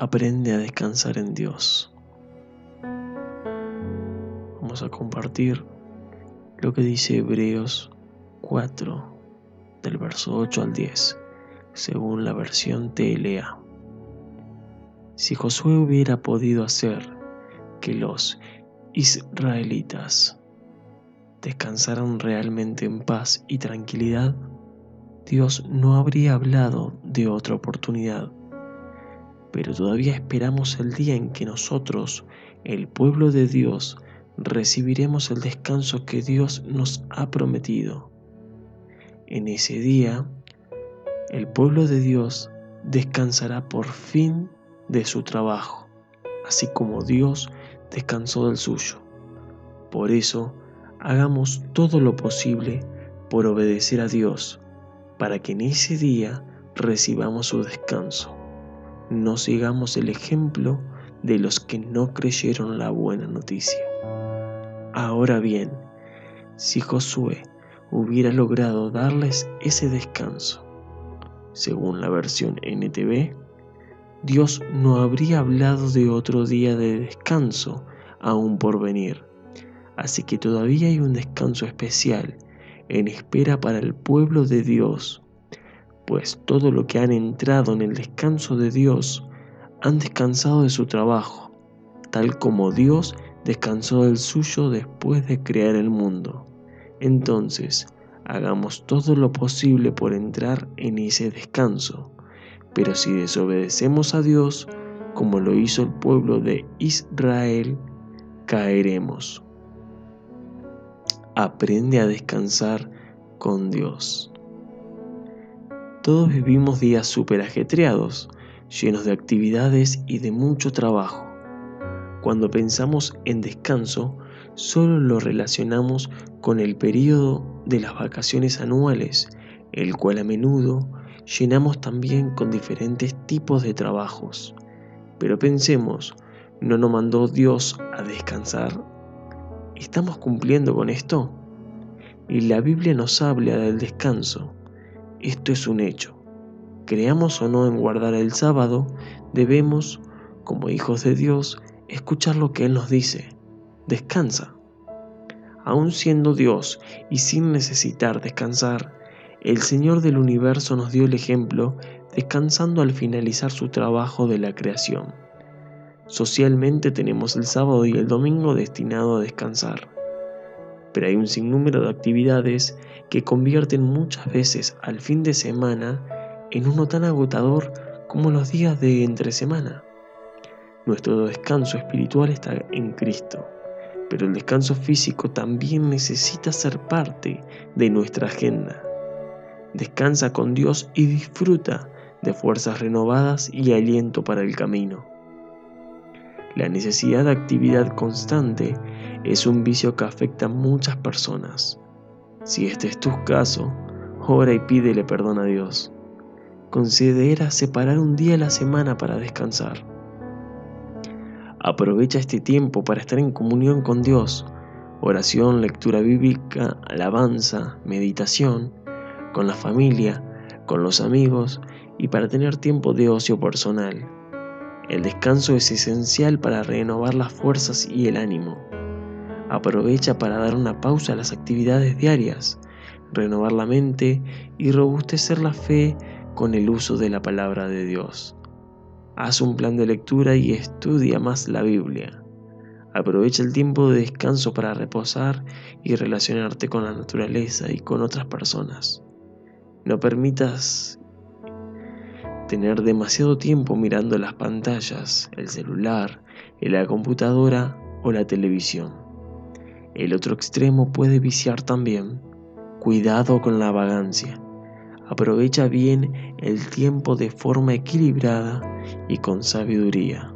aprende a descansar en Dios. Vamos a compartir lo que dice Hebreos 4, del verso 8 al 10, según la versión TLA. Si Josué hubiera podido hacer que los israelitas descansaran realmente en paz y tranquilidad, Dios no habría hablado de otra oportunidad pero todavía esperamos el día en que nosotros, el pueblo de Dios, recibiremos el descanso que Dios nos ha prometido. En ese día, el pueblo de Dios descansará por fin de su trabajo, así como Dios descansó del suyo. Por eso, hagamos todo lo posible por obedecer a Dios, para que en ese día recibamos su descanso no sigamos el ejemplo de los que no creyeron la buena noticia. Ahora bien, si Josué hubiera logrado darles ese descanso, según la versión NTV, Dios no habría hablado de otro día de descanso aún por venir. Así que todavía hay un descanso especial en espera para el pueblo de Dios pues todo lo que han entrado en el descanso de Dios han descansado de su trabajo, tal como Dios descansó del suyo después de crear el mundo. Entonces, hagamos todo lo posible por entrar en ese descanso. Pero si desobedecemos a Dios, como lo hizo el pueblo de Israel, caeremos. Aprende a descansar con Dios. Todos vivimos días súper ajetreados, llenos de actividades y de mucho trabajo. Cuando pensamos en descanso, solo lo relacionamos con el periodo de las vacaciones anuales, el cual a menudo llenamos también con diferentes tipos de trabajos. Pero pensemos, ¿no nos mandó Dios a descansar? ¿Estamos cumpliendo con esto? Y la Biblia nos habla del descanso esto es un hecho. Creamos o no en guardar el sábado, debemos, como hijos de Dios, escuchar lo que Él nos dice. Descansa. Aun siendo Dios y sin necesitar descansar, el Señor del universo nos dio el ejemplo descansando al finalizar su trabajo de la creación. Socialmente tenemos el sábado y el domingo destinado a descansar pero hay un sinnúmero de actividades que convierten muchas veces al fin de semana en uno tan agotador como los días de entre semana. Nuestro descanso espiritual está en Cristo, pero el descanso físico también necesita ser parte de nuestra agenda. Descansa con Dios y disfruta de fuerzas renovadas y aliento para el camino. La necesidad de actividad constante es un vicio que afecta a muchas personas. Si este es tu caso, ora y pídele perdón a Dios. Considera separar un día a la semana para descansar. Aprovecha este tiempo para estar en comunión con Dios, oración, lectura bíblica, alabanza, meditación, con la familia, con los amigos y para tener tiempo de ocio personal. El descanso es esencial para renovar las fuerzas y el ánimo. Aprovecha para dar una pausa a las actividades diarias, renovar la mente y robustecer la fe con el uso de la palabra de Dios. Haz un plan de lectura y estudia más la Biblia. Aprovecha el tiempo de descanso para reposar y relacionarte con la naturaleza y con otras personas. No permitas tener demasiado tiempo mirando las pantallas, el celular, la computadora o la televisión. El otro extremo puede viciar también. Cuidado con la vagancia. Aprovecha bien el tiempo de forma equilibrada y con sabiduría.